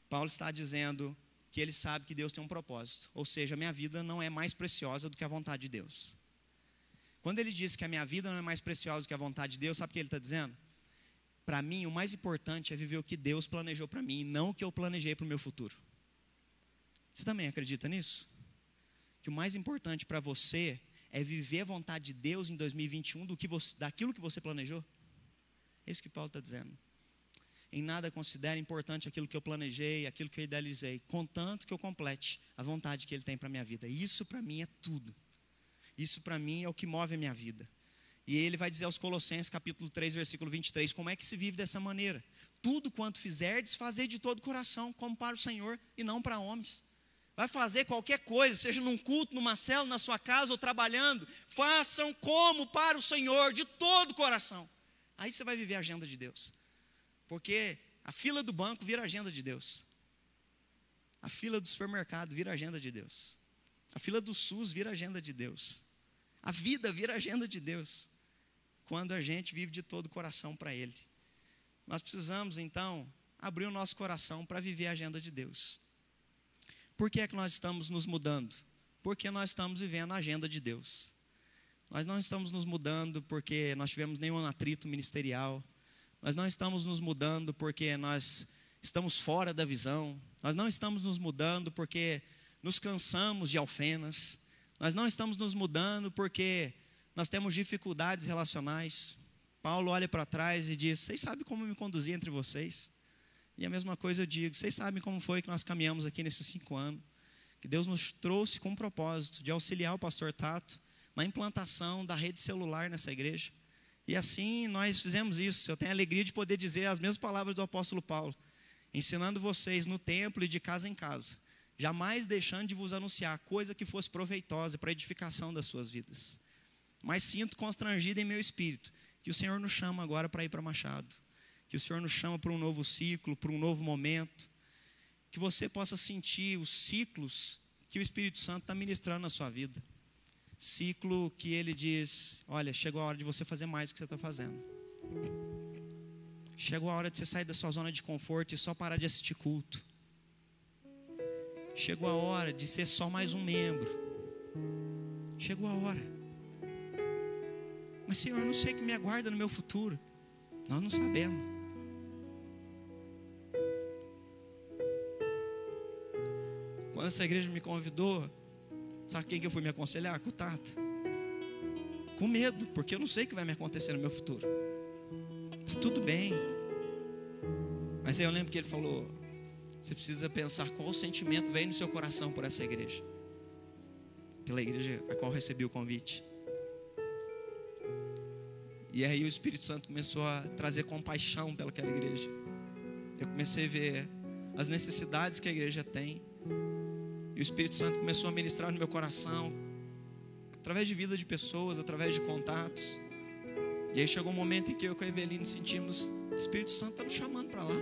Paulo está dizendo que ele sabe que Deus tem um propósito, ou seja, a minha vida não é mais preciosa do que a vontade de Deus. Quando ele diz que a minha vida não é mais preciosa do que a vontade de Deus, sabe o que ele está dizendo? Para mim, o mais importante é viver o que Deus planejou para mim, não o que eu planejei para o meu futuro. Você também acredita nisso? Que o mais importante para você é viver a vontade de Deus em 2021 do que você, daquilo que você planejou? É isso que Paulo está dizendo. Em nada considero importante aquilo que eu planejei, aquilo que eu idealizei, contanto que eu complete a vontade que Ele tem para a minha vida. Isso para mim é tudo. Isso para mim é o que move a minha vida. E ele vai dizer aos Colossenses, capítulo 3, versículo 23, como é que se vive dessa maneira? Tudo quanto fizerdes, fazer de todo o coração, como para o Senhor e não para homens vai fazer qualquer coisa, seja num culto, numa cela, na sua casa ou trabalhando, façam como para o Senhor, de todo o coração. Aí você vai viver a agenda de Deus. Porque a fila do banco vira a agenda de Deus. A fila do supermercado vira a agenda de Deus. A fila do SUS vira a agenda de Deus. A vida vira a agenda de Deus. Quando a gente vive de todo o coração para Ele. Nós precisamos, então, abrir o nosso coração para viver a agenda de Deus. Por que é que nós estamos nos mudando? Porque nós estamos vivendo a agenda de Deus. Nós não estamos nos mudando porque nós tivemos nenhum atrito ministerial. Nós não estamos nos mudando porque nós estamos fora da visão. Nós não estamos nos mudando porque nos cansamos de alfenas. Nós não estamos nos mudando porque nós temos dificuldades relacionais. Paulo olha para trás e diz: Vocês sabem como me conduzir entre vocês? E a mesma coisa eu digo, vocês sabem como foi que nós caminhamos aqui nesses cinco anos, que Deus nos trouxe com o propósito de auxiliar o pastor Tato na implantação da rede celular nessa igreja. E assim nós fizemos isso. Eu tenho a alegria de poder dizer as mesmas palavras do apóstolo Paulo, ensinando vocês no templo e de casa em casa, jamais deixando de vos anunciar coisa que fosse proveitosa para a edificação das suas vidas. Mas sinto constrangido em meu espírito que o Senhor nos chama agora para ir para Machado, que o Senhor nos chama para um novo ciclo, para um novo momento, que você possa sentir os ciclos que o Espírito Santo está ministrando na sua vida. Ciclo que ele diz: Olha, chegou a hora de você fazer mais do que você está fazendo. Chegou a hora de você sair da sua zona de conforto e só parar de assistir culto. Chegou a hora de ser só mais um membro. Chegou a hora. Mas, Senhor, eu não sei o que me aguarda no meu futuro. Nós não sabemos. Essa igreja me convidou, sabe quem que eu fui me aconselhar? Com o Tato. Com medo, porque eu não sei o que vai me acontecer no meu futuro. Tá tudo bem. Mas aí eu lembro que ele falou: você precisa pensar qual sentimento vem no seu coração por essa igreja. Pela igreja a qual recebi o convite. E aí o Espírito Santo começou a trazer compaixão pelaquela igreja. Eu comecei a ver as necessidades que a igreja tem. E o Espírito Santo começou a ministrar no meu coração, através de vida de pessoas, através de contatos. E aí chegou um momento em que eu com a Eveline sentimos: o Espírito Santo está nos chamando para lá.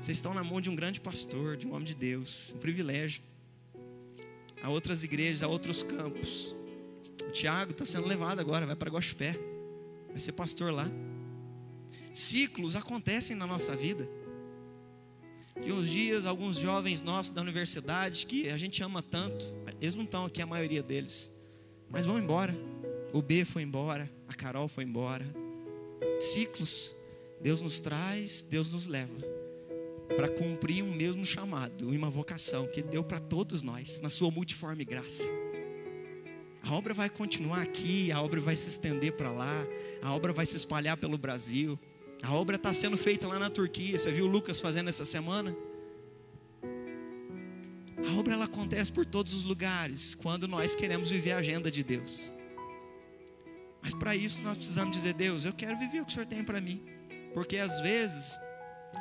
Vocês estão na mão de um grande pastor, de um homem de Deus, um privilégio. Há outras igrejas, há outros campos. O Tiago está sendo levado agora, vai para Gospé, vai ser pastor lá. Ciclos acontecem na nossa vida que uns dias alguns jovens nossos da universidade que a gente ama tanto, eles não estão aqui a maioria deles, mas vão embora. O B foi embora, a Carol foi embora. Ciclos. Deus nos traz, Deus nos leva para cumprir um mesmo chamado uma vocação que Ele deu para todos nós, na Sua multiforme graça. A obra vai continuar aqui, a obra vai se estender para lá, a obra vai se espalhar pelo Brasil. A obra está sendo feita lá na Turquia. Você viu o Lucas fazendo essa semana? A obra ela acontece por todos os lugares quando nós queremos viver a agenda de Deus. Mas para isso nós precisamos dizer: Deus, eu quero viver o que o Senhor tem para mim. Porque às vezes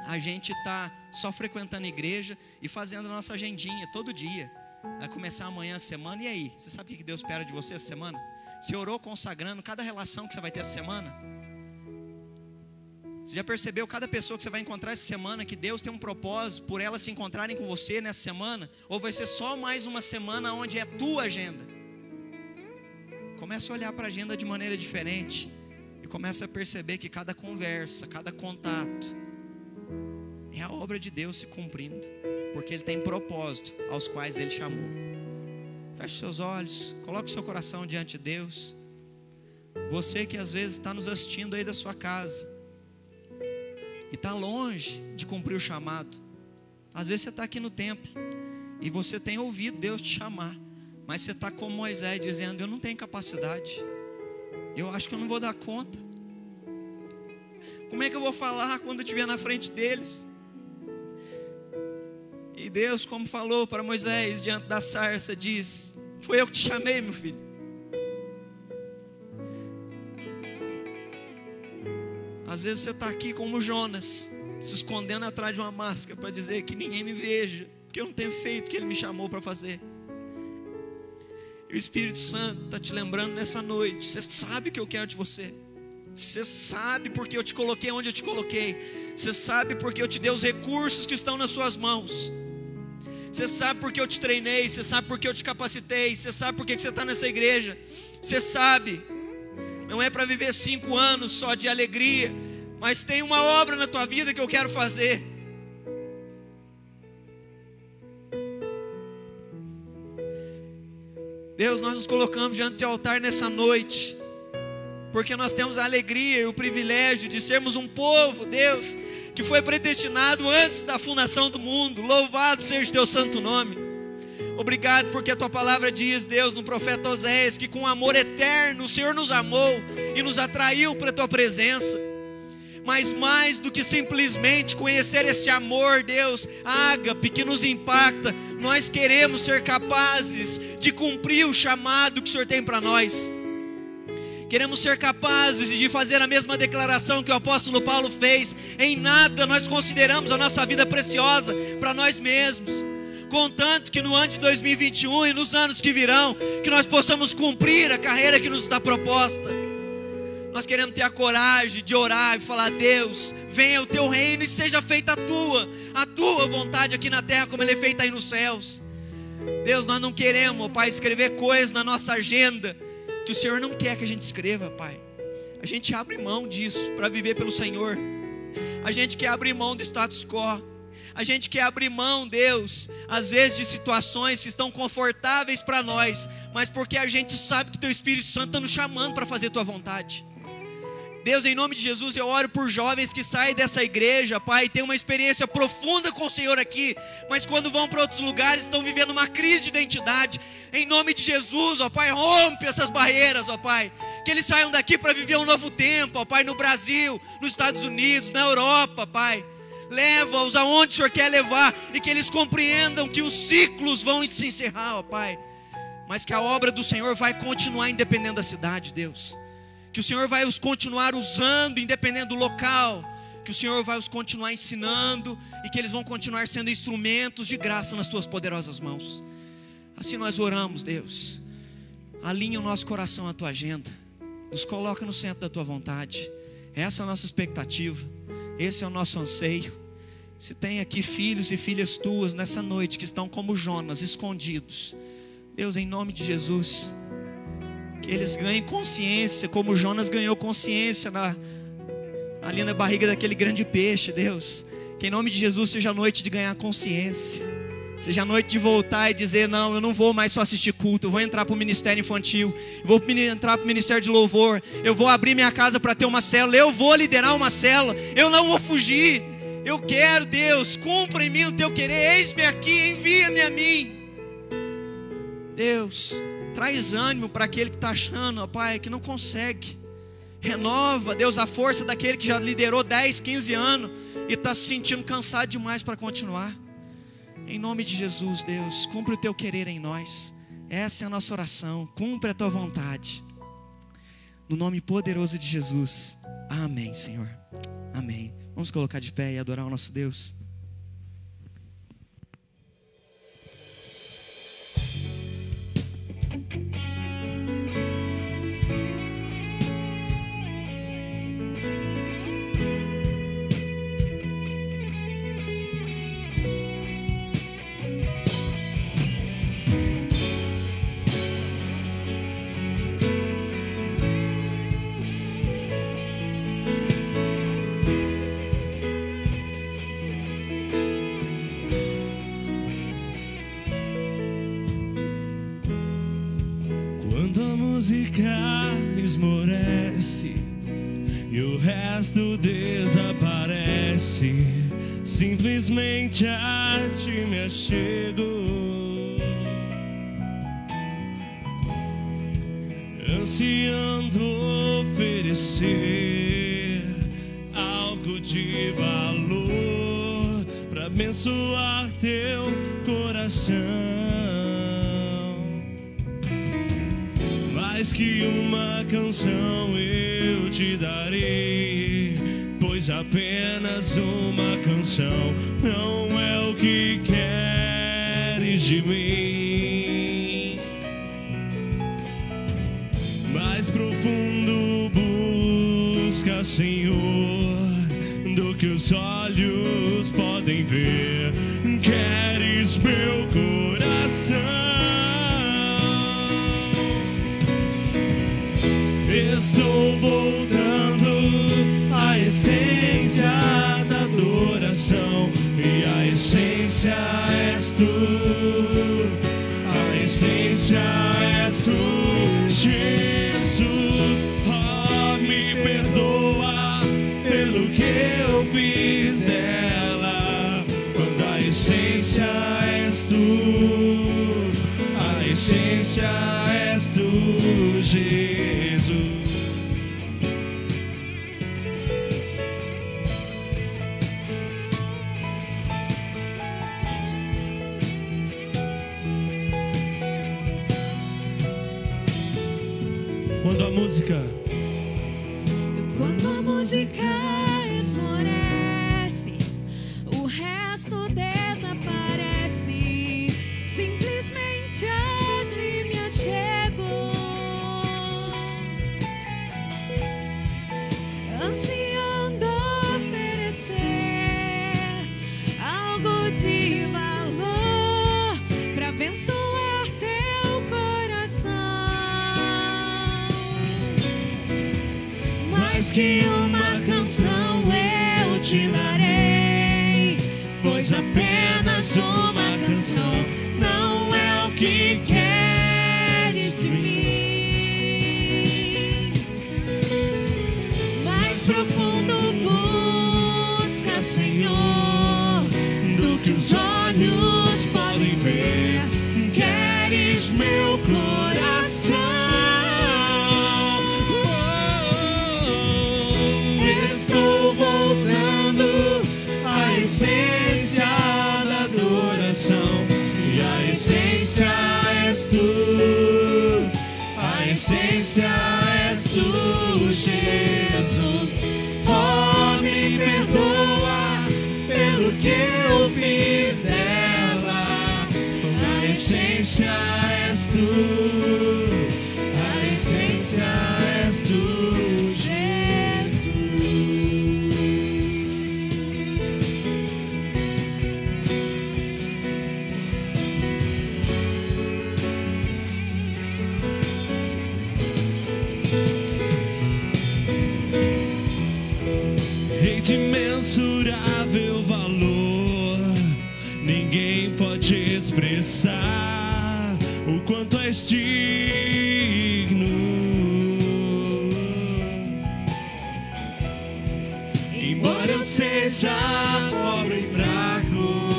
a gente está só frequentando a igreja e fazendo a nossa agendinha todo dia. Vai começar amanhã a semana, e aí? Você sabe o que Deus espera de você essa semana? Você orou consagrando cada relação que você vai ter essa semana? Você já percebeu cada pessoa que você vai encontrar essa semana que Deus tem um propósito por elas se encontrarem com você nessa semana? Ou vai ser só mais uma semana onde é tua agenda? Começa a olhar para a agenda de maneira diferente e começa a perceber que cada conversa, cada contato é a obra de Deus se cumprindo, porque Ele tem propósito aos quais Ele chamou. Feche seus olhos, coloque seu coração diante de Deus. Você que às vezes está nos assistindo aí da sua casa e está longe de cumprir o chamado. Às vezes você está aqui no templo e você tem ouvido Deus te chamar, mas você está como Moisés dizendo: Eu não tenho capacidade, eu acho que eu não vou dar conta. Como é que eu vou falar quando eu estiver na frente deles? E Deus, como falou para Moisés diante da sarça, diz: Foi eu que te chamei, meu filho. Às vezes você está aqui como Jonas, se escondendo atrás de uma máscara para dizer que ninguém me veja, porque eu não tenho feito o que Ele me chamou para fazer. E o Espírito Santo está te lembrando nessa noite. Você sabe que eu quero de você. Você sabe porque eu te coloquei onde eu te coloquei. Você sabe porque eu te dei os recursos que estão nas suas mãos. Você sabe porque eu te treinei. Você sabe porque eu te capacitei. Você sabe porque você está nessa igreja. Você sabe não é para viver cinco anos só de alegria, mas tem uma obra na tua vida que eu quero fazer. Deus, nós nos colocamos diante do altar nessa noite, porque nós temos a alegria e o privilégio de sermos um povo, Deus, que foi predestinado antes da fundação do mundo. Louvado seja o teu santo nome. Obrigado porque a tua palavra diz, Deus, no profeta Oséias, que com amor eterno o Senhor nos amou e nos atraiu para a tua presença. Mas mais do que simplesmente conhecer esse amor, Deus, ágape, que nos impacta, nós queremos ser capazes de cumprir o chamado que o Senhor tem para nós. Queremos ser capazes de fazer a mesma declaração que o apóstolo Paulo fez. Em nada nós consideramos a nossa vida preciosa para nós mesmos. Contanto que no ano de 2021 e nos anos que virão, que nós possamos cumprir a carreira que nos está proposta. Nós queremos ter a coragem de orar e falar: Deus, venha o teu reino e seja feita a tua, a tua vontade aqui na terra, como ele é feita aí nos céus. Deus, nós não queremos, Pai, escrever coisas na nossa agenda que o Senhor não quer que a gente escreva, Pai. A gente abre mão disso para viver pelo Senhor. A gente quer abrir mão do status quo. A gente quer abrir mão, Deus, às vezes de situações que estão confortáveis para nós, mas porque a gente sabe que Teu Espírito Santo está nos chamando para fazer Tua vontade. Deus, em nome de Jesus, eu oro por jovens que saem dessa igreja, Pai, têm uma experiência profunda com o Senhor aqui, mas quando vão para outros lugares estão vivendo uma crise de identidade. Em nome de Jesus, ó Pai, rompe essas barreiras, ó Pai. Que eles saiam daqui para viver um novo tempo, ó Pai, no Brasil, nos Estados Unidos, na Europa, Pai. Leva-os aonde o Senhor quer levar e que eles compreendam que os ciclos vão se encerrar, ó Pai. Mas que a obra do Senhor vai continuar independente da cidade, Deus que o Senhor vai os continuar usando, independente do local, que o Senhor vai os continuar ensinando e que eles vão continuar sendo instrumentos de graça nas tuas poderosas mãos. Assim nós oramos, Deus. Alinha o nosso coração à tua agenda, nos coloca no centro da tua vontade. Essa é a nossa expectativa, esse é o nosso anseio. Se tem aqui filhos e filhas tuas nessa noite que estão como Jonas, escondidos, Deus, em nome de Jesus, que eles ganhem consciência, como Jonas ganhou consciência na, ali na barriga daquele grande peixe, Deus. Que em nome de Jesus seja a noite de ganhar consciência. Seja a noite de voltar e dizer: Não, eu não vou mais só assistir culto, eu vou entrar para o ministério infantil, vou entrar para o ministério de louvor, eu vou abrir minha casa para ter uma célula, eu vou liderar uma célula, eu não vou fugir. Eu quero, Deus, cumpra em mim o teu querer, eis-me aqui, envia-me a mim. Deus, Traz ânimo para aquele que está achando, ó Pai, que não consegue. Renova, Deus, a força daquele que já liderou 10, 15 anos e está se sentindo cansado demais para continuar. Em nome de Jesus, Deus, cumpre o teu querer em nós. Essa é a nossa oração. Cumpre a tua vontade. No nome poderoso de Jesus. Amém, Senhor. Amém. Vamos colocar de pé e adorar o nosso Deus.
Simplesmente a ti me és tu, Jesus. Quando a música
apenas uma canção não é o que queres de mim. Mais profundo busca, Senhor, do que os olhos podem ver. Queres meu
essência és tu, Jesus. Oh, me perdoa pelo que eu fiz dela. A essência és tu. A essência quanto és digno. Embora eu seja pobre e fraco,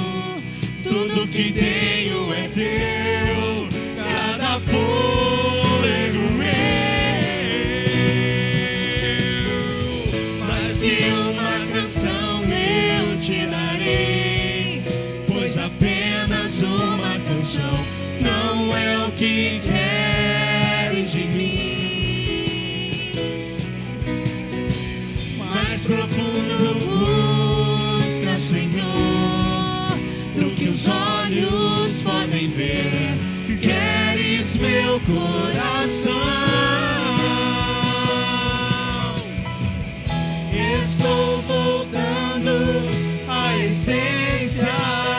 tudo que tenho coração. Estou voltando à essência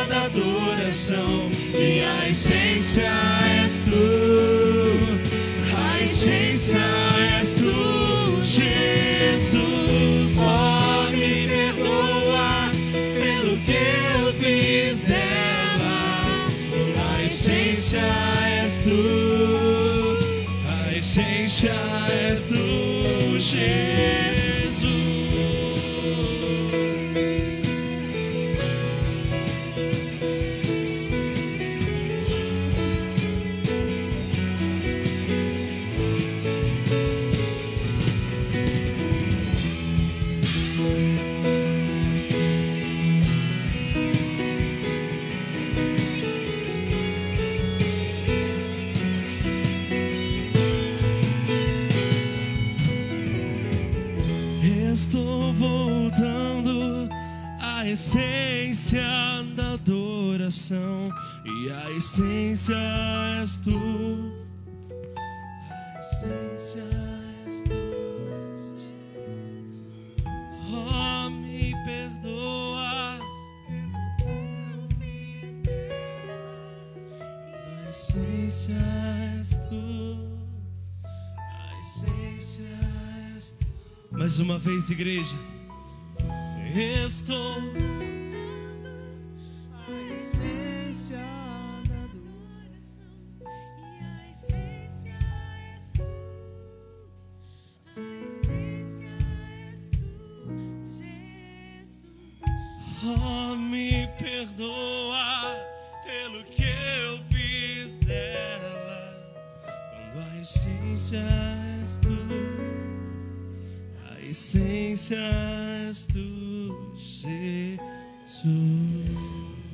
da adoração. E a essência és tu. A essência és tu, Jesus. Oh, me perdoa pelo que eu fiz dela. A essência essência és tu, essência da adoração e a essência és tu. A essência és tu. Oh, me perdoa. A essência és tu. A essência és tu. Mais uma vez, igreja. Essência és tu, a essência és tu, Jesus.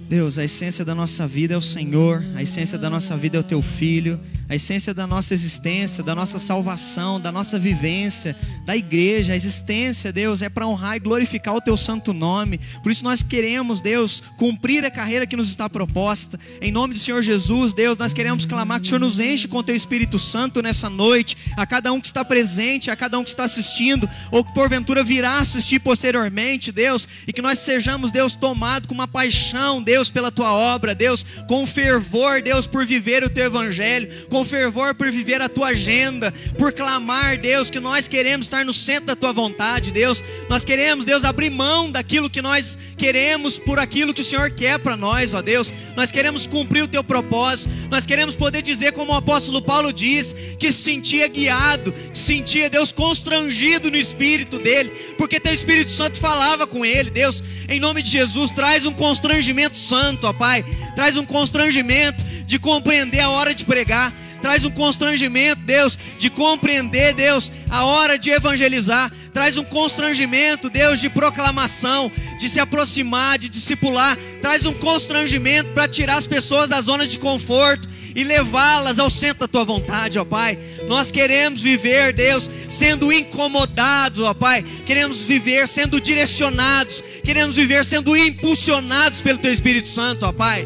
Deus, a essência da nossa vida é o Senhor, a essência da nossa vida é o teu filho, a essência da nossa existência, da nossa salvação, da nossa vivência, da igreja, a existência, Deus, é para honrar e glorificar o teu santo nome. Por isso nós queremos, Deus, cumprir a carreira que nos está proposta. Em nome do Senhor Jesus, Deus, nós queremos clamar que o Senhor nos enche com o teu Espírito Santo nessa noite, a cada um que está presente, a cada um que está assistindo, ou que porventura virá assistir posteriormente, Deus, e que nós sejamos, Deus, tomados com uma paixão, Deus, pela tua obra, Deus, com fervor, Deus, por viver o teu evangelho, com fervor por viver a tua agenda, por clamar, Deus, que nós queremos estar no centro da tua vontade, Deus. Nós queremos, Deus, abrir mão daquilo que nós queremos por aquilo que o Senhor quer para nós, ó Deus. Nós queremos cumprir o teu propósito. Nós queremos poder dizer como o apóstolo Paulo diz, que se sentia guiado, que se sentia, Deus, constrangido no espírito dele, porque teu Espírito Santo falava com ele, Deus. Em nome de Jesus, traz um constrangimento santo, ó Pai. Traz um constrangimento de compreender a hora de pregar traz um constrangimento, Deus, de compreender, Deus, a hora de evangelizar, traz um constrangimento, Deus, de proclamação, de se aproximar, de discipular, traz um constrangimento para tirar as pessoas da zona de conforto e levá-las ao centro da tua vontade, ó Pai. Nós queremos viver, Deus, sendo incomodados, ó Pai. Queremos viver sendo direcionados, queremos viver sendo impulsionados pelo teu Espírito Santo, ó Pai.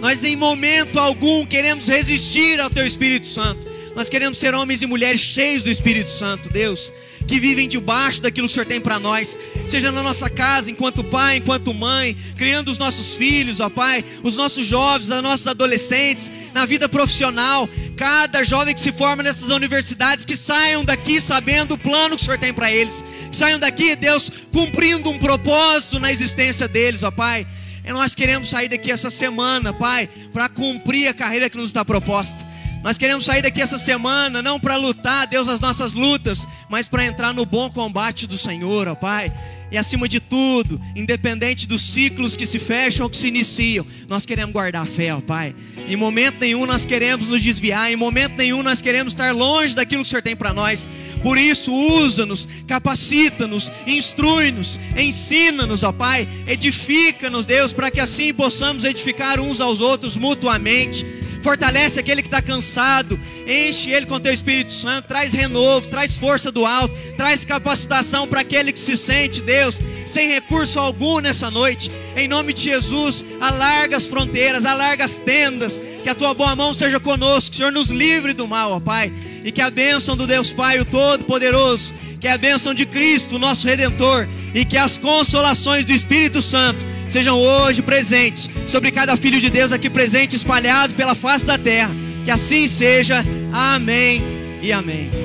Nós em momento algum queremos resistir ao Teu Espírito Santo. Nós queremos ser homens e mulheres cheios do Espírito Santo, Deus, que vivem debaixo daquilo que o Senhor tem para nós, seja na nossa casa, enquanto pai, enquanto mãe, criando os nossos filhos, ó Pai, os nossos jovens, os nossos adolescentes, na vida profissional, cada jovem que se forma nessas universidades, que saiam daqui sabendo o plano que o Senhor tem para eles, que saiam daqui, Deus, cumprindo um propósito na existência deles, ó Pai. E nós queremos sair daqui essa semana, Pai, para cumprir a carreira que nos está proposta. Nós queremos sair daqui essa semana, não para lutar, Deus, as nossas lutas, mas para entrar no bom combate do Senhor, ó Pai. E acima de tudo, independente dos ciclos que se fecham ou que se iniciam, nós queremos guardar a fé, ó Pai. Em momento nenhum nós queremos nos desviar, em momento nenhum nós queremos estar longe daquilo que o Senhor tem para nós. Por isso, usa-nos, capacita-nos, instrui-nos, ensina-nos, ó Pai, edifica-nos, Deus, para que assim possamos edificar uns aos outros mutuamente. Fortalece aquele que está cansado, enche ele com teu Espírito Santo, traz renovo, traz força do alto, traz capacitação para aquele que se sente, Deus, sem recurso algum nessa noite. Em nome de Jesus, alarga as fronteiras, alarga as tendas, que a tua boa mão seja conosco, que o Senhor nos livre do mal, ó Pai, e que a bênção do Deus Pai, o Todo-Poderoso, que a bênção de Cristo, o nosso Redentor, e que as consolações do Espírito Santo sejam hoje presentes sobre cada filho de Deus aqui presente, espalhado pela face da terra. Que assim seja. Amém e amém.